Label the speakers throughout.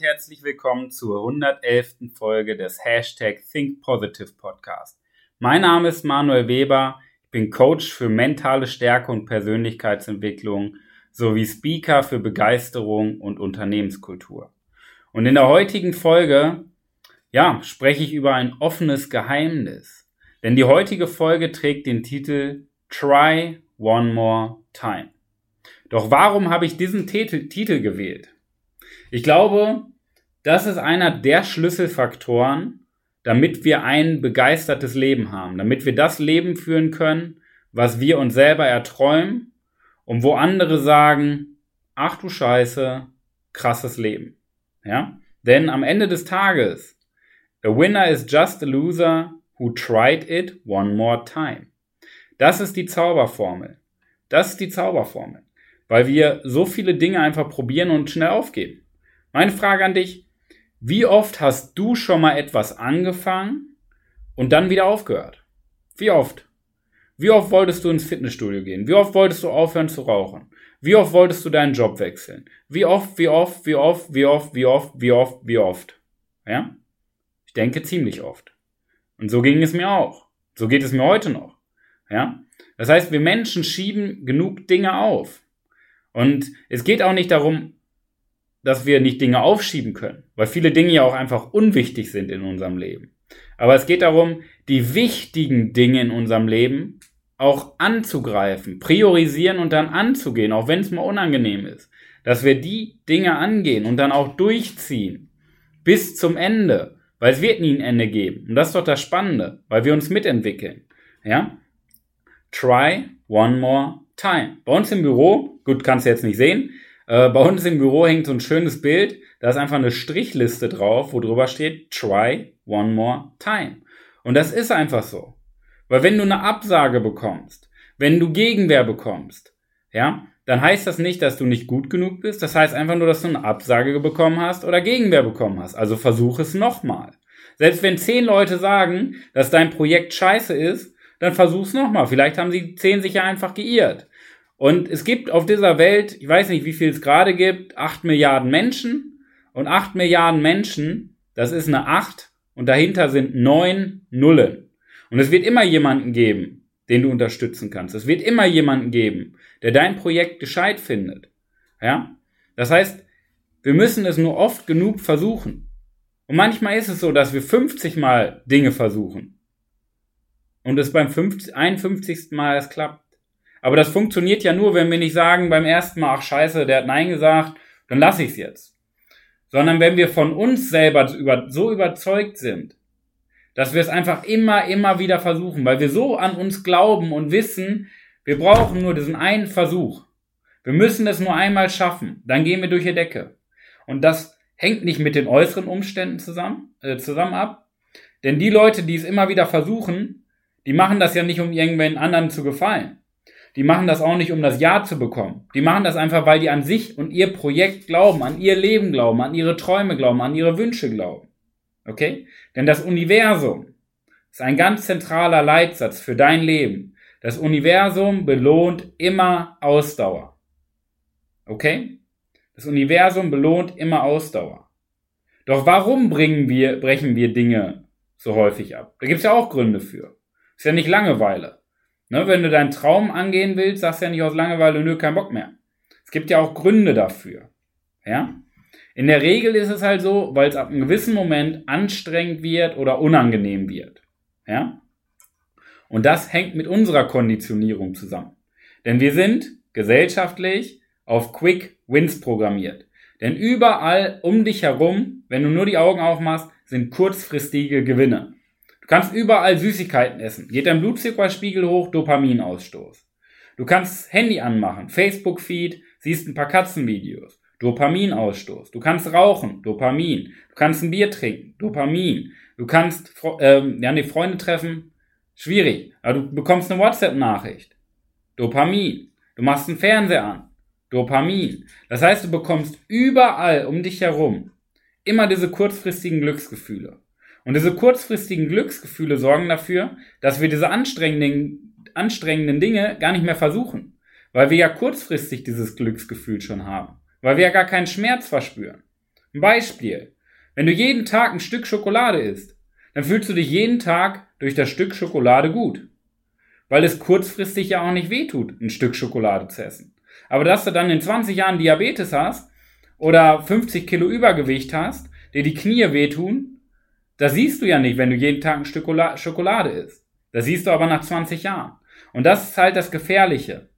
Speaker 1: herzlich willkommen zur 111. Folge des Hashtag Think Positive Podcast. Mein Name ist Manuel Weber, ich bin Coach für mentale Stärke und Persönlichkeitsentwicklung sowie Speaker für Begeisterung und Unternehmenskultur. Und in der heutigen Folge, ja, spreche ich über ein offenes Geheimnis. Denn die heutige Folge trägt den Titel Try One More Time. Doch warum habe ich diesen Titel gewählt? Ich glaube, das ist einer der Schlüsselfaktoren, damit wir ein begeistertes Leben haben, damit wir das Leben führen können, was wir uns selber erträumen und wo andere sagen, ach du Scheiße, krasses Leben. Ja? Denn am Ende des Tages, a winner is just a loser who tried it one more time. Das ist die Zauberformel. Das ist die Zauberformel. Weil wir so viele Dinge einfach probieren und schnell aufgeben. Meine Frage an dich, wie oft hast du schon mal etwas angefangen und dann wieder aufgehört? Wie oft? Wie oft wolltest du ins Fitnessstudio gehen? Wie oft wolltest du aufhören zu rauchen? Wie oft wolltest du deinen Job wechseln? Wie oft, wie oft, wie oft, wie oft, wie oft, wie oft, wie oft? Ja? Ich denke ziemlich oft. Und so ging es mir auch. So geht es mir heute noch. Ja? Das heißt, wir Menschen schieben genug Dinge auf. Und es geht auch nicht darum, dass wir nicht Dinge aufschieben können, weil viele Dinge ja auch einfach unwichtig sind in unserem Leben. Aber es geht darum, die wichtigen Dinge in unserem Leben auch anzugreifen, priorisieren und dann anzugehen, auch wenn es mal unangenehm ist. Dass wir die Dinge angehen und dann auch durchziehen bis zum Ende, weil es wird nie ein Ende geben. Und das ist doch das Spannende, weil wir uns mitentwickeln. Ja? Try one more time. Bei uns im Büro, gut, kannst du jetzt nicht sehen, äh, bei uns im Büro hängt so ein schönes Bild, da ist einfach eine Strichliste drauf, wo drüber steht, try one more time. Und das ist einfach so. Weil wenn du eine Absage bekommst, wenn du Gegenwehr bekommst, ja, dann heißt das nicht, dass du nicht gut genug bist. Das heißt einfach nur, dass du eine Absage bekommen hast oder Gegenwehr bekommen hast. Also versuch es nochmal. Selbst wenn zehn Leute sagen, dass dein Projekt scheiße ist, dann versuch's nochmal. Vielleicht haben sie zehn sich ja einfach geirrt. Und es gibt auf dieser Welt, ich weiß nicht, wie viel es gerade gibt, acht Milliarden Menschen. Und acht Milliarden Menschen, das ist eine acht und dahinter sind neun Nullen. Und es wird immer jemanden geben, den du unterstützen kannst. Es wird immer jemanden geben, der dein Projekt gescheit findet. Ja? Das heißt, wir müssen es nur oft genug versuchen. Und manchmal ist es so, dass wir 50 Mal Dinge versuchen. Und es beim 50, 51. Mal es klappt. Aber das funktioniert ja nur, wenn wir nicht sagen beim ersten Mal, ach scheiße, der hat Nein gesagt, dann lasse ich es jetzt. Sondern wenn wir von uns selber so überzeugt sind, dass wir es einfach immer, immer wieder versuchen, weil wir so an uns glauben und wissen, wir brauchen nur diesen einen Versuch. Wir müssen es nur einmal schaffen, dann gehen wir durch die Decke. Und das hängt nicht mit den äußeren Umständen zusammen, äh, zusammen ab. Denn die Leute, die es immer wieder versuchen, die machen das ja nicht, um irgendwen anderen zu gefallen. Die machen das auch nicht, um das Ja zu bekommen. Die machen das einfach, weil die an sich und ihr Projekt glauben, an ihr Leben glauben, an ihre Träume glauben, an ihre Wünsche glauben. Okay? Denn das Universum ist ein ganz zentraler Leitsatz für dein Leben. Das Universum belohnt immer Ausdauer. Okay? Das Universum belohnt immer Ausdauer. Doch warum bringen wir, brechen wir Dinge so häufig ab? Da gibt's ja auch Gründe für. Ist ja nicht Langeweile. Ne, wenn du deinen Traum angehen willst, sagst du ja nicht aus Langeweile, nö, kein Bock mehr. Es gibt ja auch Gründe dafür. Ja? In der Regel ist es halt so, weil es ab einem gewissen Moment anstrengend wird oder unangenehm wird. Ja? Und das hängt mit unserer Konditionierung zusammen. Denn wir sind gesellschaftlich auf Quick Wins programmiert. Denn überall um dich herum, wenn du nur die Augen aufmachst, sind kurzfristige Gewinne kannst überall Süßigkeiten essen. Geht dein Blutzuckerspiegel hoch, Dopaminausstoß. Du kannst Handy anmachen, Facebook-Feed, siehst ein paar Katzenvideos. Dopaminausstoß. Du kannst rauchen, Dopamin. Du kannst ein Bier trinken, Dopamin. Du kannst ähm, ja, die Freunde treffen, schwierig. Aber du bekommst eine WhatsApp-Nachricht, Dopamin. Du machst einen Fernseher an, Dopamin. Das heißt, du bekommst überall um dich herum immer diese kurzfristigen Glücksgefühle. Und diese kurzfristigen Glücksgefühle sorgen dafür, dass wir diese anstrengenden, anstrengenden Dinge gar nicht mehr versuchen. Weil wir ja kurzfristig dieses Glücksgefühl schon haben. Weil wir ja gar keinen Schmerz verspüren. Ein Beispiel. Wenn du jeden Tag ein Stück Schokolade isst, dann fühlst du dich jeden Tag durch das Stück Schokolade gut. Weil es kurzfristig ja auch nicht wehtut, ein Stück Schokolade zu essen. Aber dass du dann in 20 Jahren Diabetes hast oder 50 Kilo Übergewicht hast, dir die Knie wehtun, das siehst du ja nicht, wenn du jeden Tag ein Stück Schokolade isst. Das siehst du aber nach 20 Jahren. Und das ist halt das Gefährliche.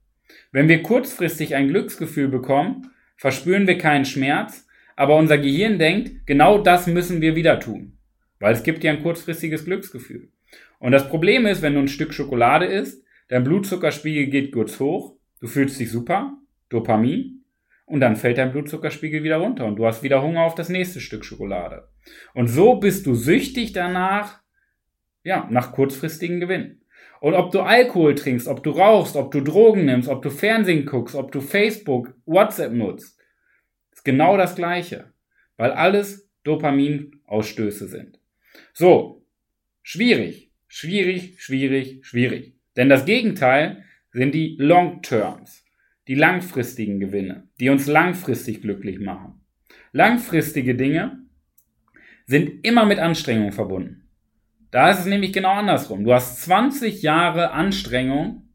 Speaker 1: Wenn wir kurzfristig ein Glücksgefühl bekommen, verspüren wir keinen Schmerz, aber unser Gehirn denkt, genau das müssen wir wieder tun. Weil es gibt ja ein kurzfristiges Glücksgefühl. Und das Problem ist, wenn du ein Stück Schokolade isst, dein Blutzuckerspiegel geht kurz hoch, du fühlst dich super, Dopamin, und dann fällt dein Blutzuckerspiegel wieder runter und du hast wieder Hunger auf das nächste Stück Schokolade. Und so bist du süchtig danach, ja, nach kurzfristigen Gewinn. Und ob du Alkohol trinkst, ob du rauchst, ob du Drogen nimmst, ob du Fernsehen guckst, ob du Facebook, WhatsApp nutzt, ist genau das Gleiche. Weil alles Dopaminausstöße sind. So, schwierig, schwierig, schwierig, schwierig. Denn das Gegenteil sind die Long Terms, die langfristigen Gewinne, die uns langfristig glücklich machen. Langfristige Dinge sind immer mit Anstrengung verbunden. Da ist es nämlich genau andersrum. Du hast 20 Jahre Anstrengung,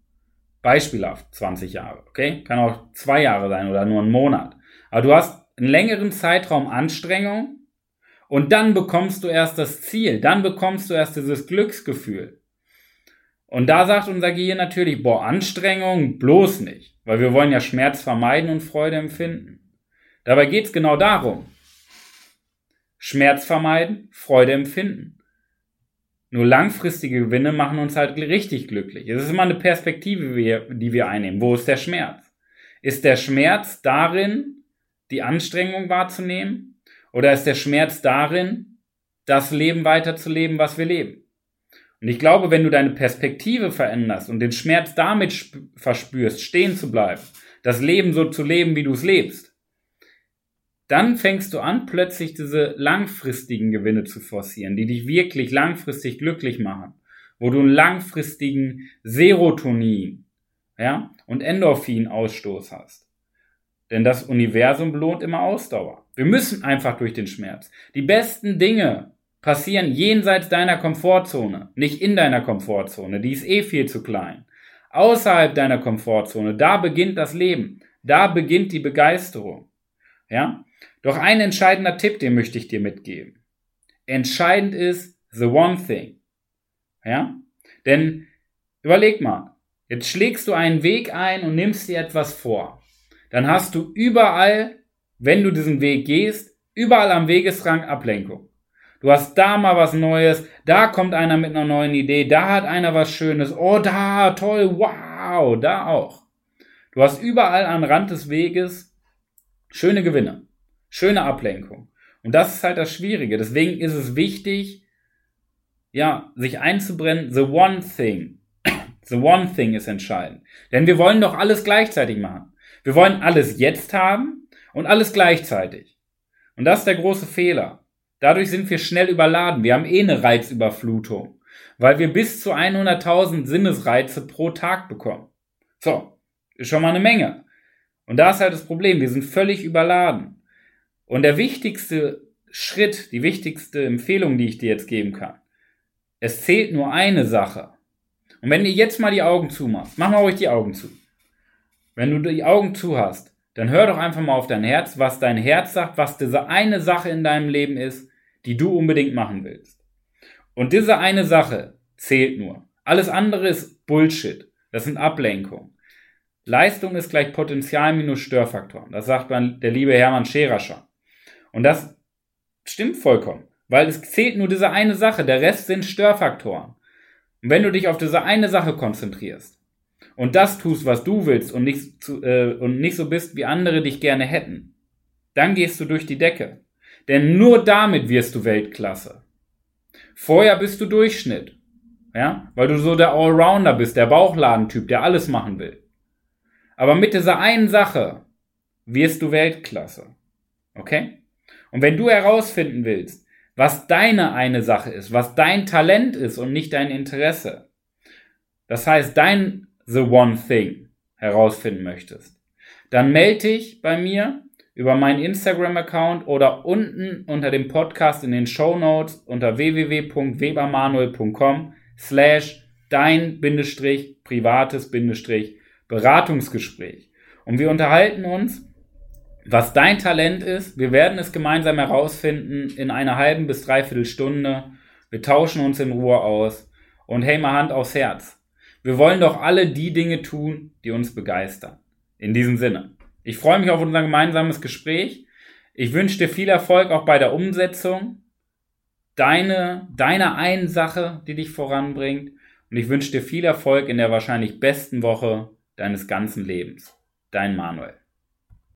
Speaker 1: beispielhaft 20 Jahre, okay? Kann auch zwei Jahre sein oder nur ein Monat. Aber du hast einen längeren Zeitraum Anstrengung und dann bekommst du erst das Ziel, dann bekommst du erst dieses Glücksgefühl. Und da sagt unser Gehirn natürlich, boah, Anstrengung bloß nicht, weil wir wollen ja Schmerz vermeiden und Freude empfinden. Dabei geht's genau darum. Schmerz vermeiden, Freude empfinden. Nur langfristige Gewinne machen uns halt richtig glücklich. Es ist immer eine Perspektive, die wir einnehmen. Wo ist der Schmerz? Ist der Schmerz darin, die Anstrengung wahrzunehmen? Oder ist der Schmerz darin, das Leben weiterzuleben, was wir leben? Und ich glaube, wenn du deine Perspektive veränderst und den Schmerz damit verspürst, stehen zu bleiben, das Leben so zu leben, wie du es lebst, dann fängst du an, plötzlich diese langfristigen Gewinne zu forcieren, die dich wirklich langfristig glücklich machen, wo du einen langfristigen Serotonin ja, und Endorphin-Ausstoß hast. Denn das Universum belohnt immer Ausdauer. Wir müssen einfach durch den Schmerz. Die besten Dinge passieren jenseits deiner Komfortzone, nicht in deiner Komfortzone. Die ist eh viel zu klein. Außerhalb deiner Komfortzone, da beginnt das Leben. Da beginnt die Begeisterung. Ja? Doch ein entscheidender Tipp, den möchte ich dir mitgeben. Entscheidend ist the one thing. Ja? Denn überleg mal, jetzt schlägst du einen Weg ein und nimmst dir etwas vor dann hast du überall, wenn du diesen Weg gehst, überall am Wegesrang Ablenkung. Du hast da mal was Neues, da kommt einer mit einer neuen Idee, da hat einer was Schönes, oh da, toll, wow, da auch. Du hast überall am Rand des Weges schöne Gewinne, schöne Ablenkung. Und das ist halt das Schwierige. Deswegen ist es wichtig, ja, sich einzubrennen, the one thing. The one thing ist entscheidend. Denn wir wollen doch alles gleichzeitig machen. Wir wollen alles jetzt haben und alles gleichzeitig. Und das ist der große Fehler. Dadurch sind wir schnell überladen. Wir haben eh eine Reizüberflutung, weil wir bis zu 100.000 Sinnesreize pro Tag bekommen. So, ist schon mal eine Menge. Und da ist halt das Problem. Wir sind völlig überladen. Und der wichtigste Schritt, die wichtigste Empfehlung, die ich dir jetzt geben kann, es zählt nur eine Sache. Und wenn ihr jetzt mal die Augen zumachst, machen wir euch die Augen zu. Wenn du die Augen zu hast, dann hör doch einfach mal auf dein Herz, was dein Herz sagt, was diese eine Sache in deinem Leben ist, die du unbedingt machen willst. Und diese eine Sache zählt nur. Alles andere ist Bullshit. Das sind Ablenkungen. Leistung ist gleich Potenzial minus Störfaktoren. Das sagt man der liebe Hermann Scherer schon. Und das stimmt vollkommen, weil es zählt nur diese eine Sache. Der Rest sind Störfaktoren. Und wenn du dich auf diese eine Sache konzentrierst, und das tust, was du willst und nicht, zu, äh, und nicht so bist, wie andere dich gerne hätten, dann gehst du durch die Decke. Denn nur damit wirst du Weltklasse. Vorher bist du Durchschnitt. Ja, weil du so der Allrounder bist, der Bauchladentyp, der alles machen will. Aber mit dieser einen Sache wirst du Weltklasse. Okay? Und wenn du herausfinden willst, was deine eine Sache ist, was dein Talent ist und nicht dein Interesse, das heißt, dein the one thing herausfinden möchtest, dann melde dich bei mir über meinen Instagram-Account oder unten unter dem Podcast in den Show Notes unter www.webermanuel.com slash dein Bindestrich privates Bindestrich Beratungsgespräch. Und wir unterhalten uns, was dein Talent ist. Wir werden es gemeinsam herausfinden in einer halben bis dreiviertel Stunde. Wir tauschen uns in Ruhe aus. Und hey, mal Hand aufs Herz. Wir wollen doch alle die Dinge tun, die uns begeistern. In diesem Sinne. Ich freue mich auf unser gemeinsames Gespräch. Ich wünsche dir viel Erfolg auch bei der Umsetzung deine, deiner einen Sache, die dich voranbringt. Und ich wünsche dir viel Erfolg in der wahrscheinlich besten Woche deines ganzen Lebens. Dein Manuel.